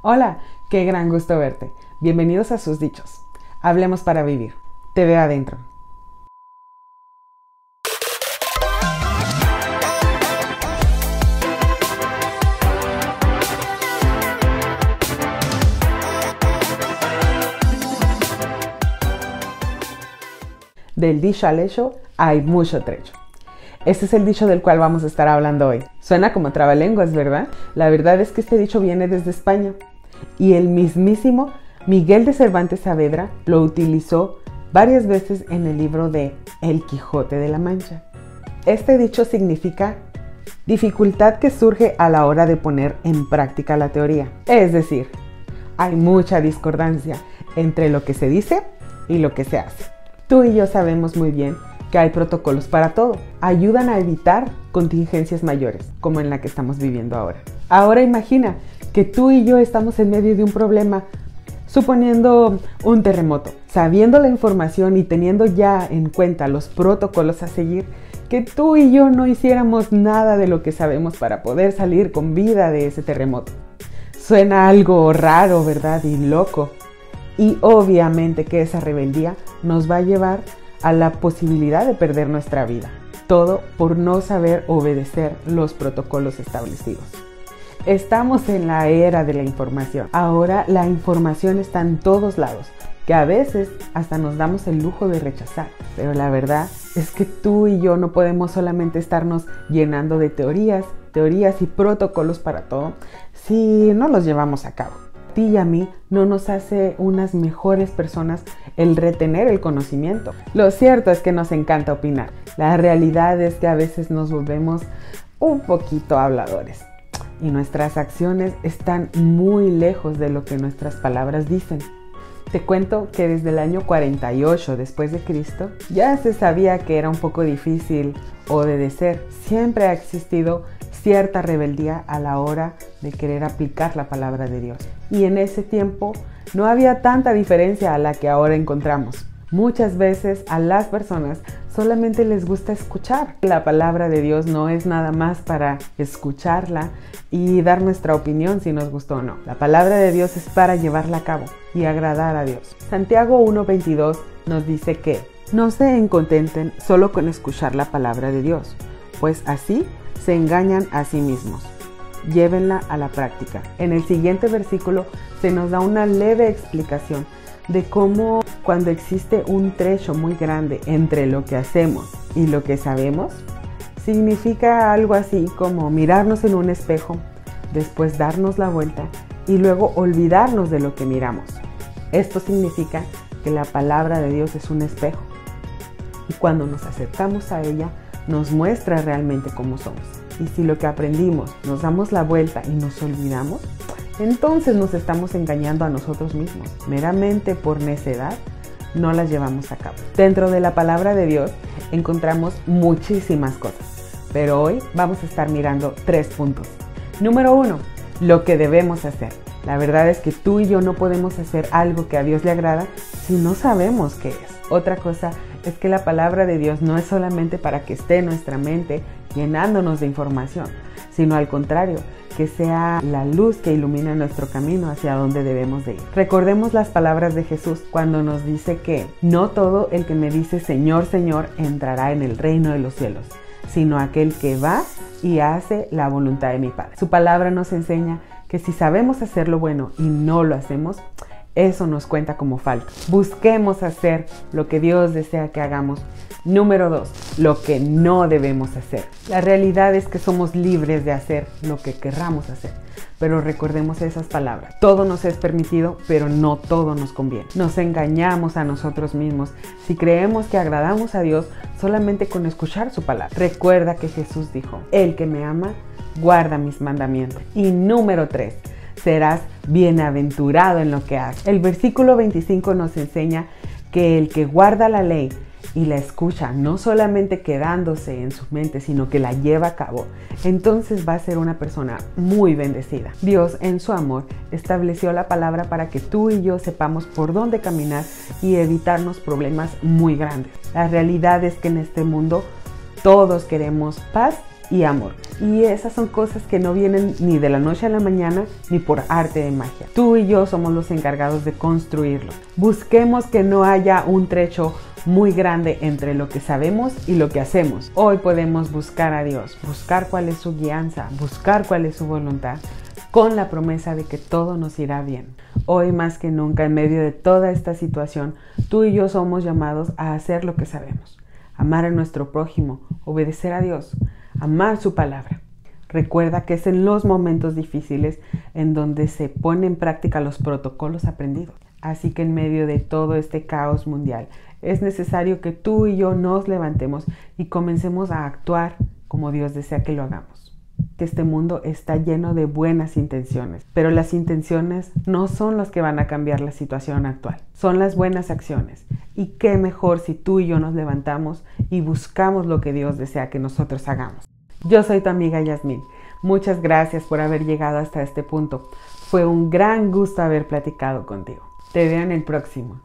Hola, qué gran gusto verte. Bienvenidos a sus dichos. Hablemos para vivir. Te veo adentro. Del dicho al hecho hay mucho trecho. Este es el dicho del cual vamos a estar hablando hoy. Suena como trabalenguas, ¿verdad? La verdad es que este dicho viene desde España y el mismísimo Miguel de Cervantes Saavedra lo utilizó varias veces en el libro de El Quijote de la Mancha. Este dicho significa dificultad que surge a la hora de poner en práctica la teoría. Es decir, hay mucha discordancia entre lo que se dice y lo que se hace. Tú y yo sabemos muy bien que hay protocolos para todo. Ayudan a evitar contingencias mayores, como en la que estamos viviendo ahora. Ahora imagina que tú y yo estamos en medio de un problema, suponiendo un terremoto, sabiendo la información y teniendo ya en cuenta los protocolos a seguir, que tú y yo no hiciéramos nada de lo que sabemos para poder salir con vida de ese terremoto. Suena algo raro, ¿verdad? Y loco. Y obviamente que esa rebeldía nos va a llevar a la posibilidad de perder nuestra vida. Todo por no saber obedecer los protocolos establecidos. Estamos en la era de la información. Ahora la información está en todos lados, que a veces hasta nos damos el lujo de rechazar. Pero la verdad es que tú y yo no podemos solamente estarnos llenando de teorías, teorías y protocolos para todo si no los llevamos a cabo ti y a mí no nos hace unas mejores personas el retener el conocimiento. Lo cierto es que nos encanta opinar. La realidad es que a veces nos volvemos un poquito habladores y nuestras acciones están muy lejos de lo que nuestras palabras dicen. Te cuento que desde el año 48 después de Cristo ya se sabía que era un poco difícil obedecer. Siempre ha existido cierta rebeldía a la hora de querer aplicar la palabra de Dios. Y en ese tiempo no había tanta diferencia a la que ahora encontramos. Muchas veces a las personas solamente les gusta escuchar. La palabra de Dios no es nada más para escucharla y dar nuestra opinión si nos gustó o no. La palabra de Dios es para llevarla a cabo y agradar a Dios. Santiago 1.22 nos dice que no se contenten solo con escuchar la palabra de Dios, pues así se engañan a sí mismos. Llévenla a la práctica. En el siguiente versículo se nos da una leve explicación de cómo cuando existe un trecho muy grande entre lo que hacemos y lo que sabemos, significa algo así como mirarnos en un espejo, después darnos la vuelta y luego olvidarnos de lo que miramos. Esto significa que la palabra de Dios es un espejo y cuando nos acercamos a ella nos muestra realmente cómo somos. Y si lo que aprendimos nos damos la vuelta y nos olvidamos, entonces nos estamos engañando a nosotros mismos. Meramente por necedad no las llevamos a cabo. Dentro de la palabra de Dios encontramos muchísimas cosas, pero hoy vamos a estar mirando tres puntos. Número uno, lo que debemos hacer. La verdad es que tú y yo no podemos hacer algo que a Dios le agrada si no sabemos qué es. Otra cosa es que la palabra de Dios no es solamente para que esté en nuestra mente llenándonos de información, sino al contrario, que sea la luz que ilumina nuestro camino hacia donde debemos de ir. Recordemos las palabras de Jesús cuando nos dice que no todo el que me dice Señor, Señor entrará en el reino de los cielos, sino aquel que va y hace la voluntad de mi Padre. Su palabra nos enseña que si sabemos hacer lo bueno y no lo hacemos, eso nos cuenta como falta. Busquemos hacer lo que Dios desea que hagamos. Número dos, lo que no debemos hacer. La realidad es que somos libres de hacer lo que querramos hacer. Pero recordemos esas palabras. Todo nos es permitido, pero no todo nos conviene. Nos engañamos a nosotros mismos si creemos que agradamos a Dios solamente con escuchar su palabra. Recuerda que Jesús dijo, el que me ama, guarda mis mandamientos. Y número tres, serás bienaventurado en lo que haces. El versículo 25 nos enseña que el que guarda la ley y la escucha, no solamente quedándose en su mente, sino que la lleva a cabo, entonces va a ser una persona muy bendecida. Dios en su amor estableció la palabra para que tú y yo sepamos por dónde caminar y evitarnos problemas muy grandes. La realidad es que en este mundo todos queremos paz y amor. Y esas son cosas que no vienen ni de la noche a la mañana ni por arte de magia. Tú y yo somos los encargados de construirlo. Busquemos que no haya un trecho muy grande entre lo que sabemos y lo que hacemos. Hoy podemos buscar a Dios, buscar cuál es su guianza, buscar cuál es su voluntad, con la promesa de que todo nos irá bien. Hoy más que nunca, en medio de toda esta situación, tú y yo somos llamados a hacer lo que sabemos, amar a nuestro prójimo, obedecer a Dios, amar su palabra. Recuerda que es en los momentos difíciles en donde se pone en práctica los protocolos aprendidos. Así que en medio de todo este caos mundial, es necesario que tú y yo nos levantemos y comencemos a actuar como Dios desea que lo hagamos. Que este mundo está lleno de buenas intenciones, pero las intenciones no son las que van a cambiar la situación actual, son las buenas acciones. Y qué mejor si tú y yo nos levantamos y buscamos lo que Dios desea que nosotros hagamos. Yo soy tu amiga Yasmin. Muchas gracias por haber llegado hasta este punto. Fue un gran gusto haber platicado contigo. Te veo en el próximo.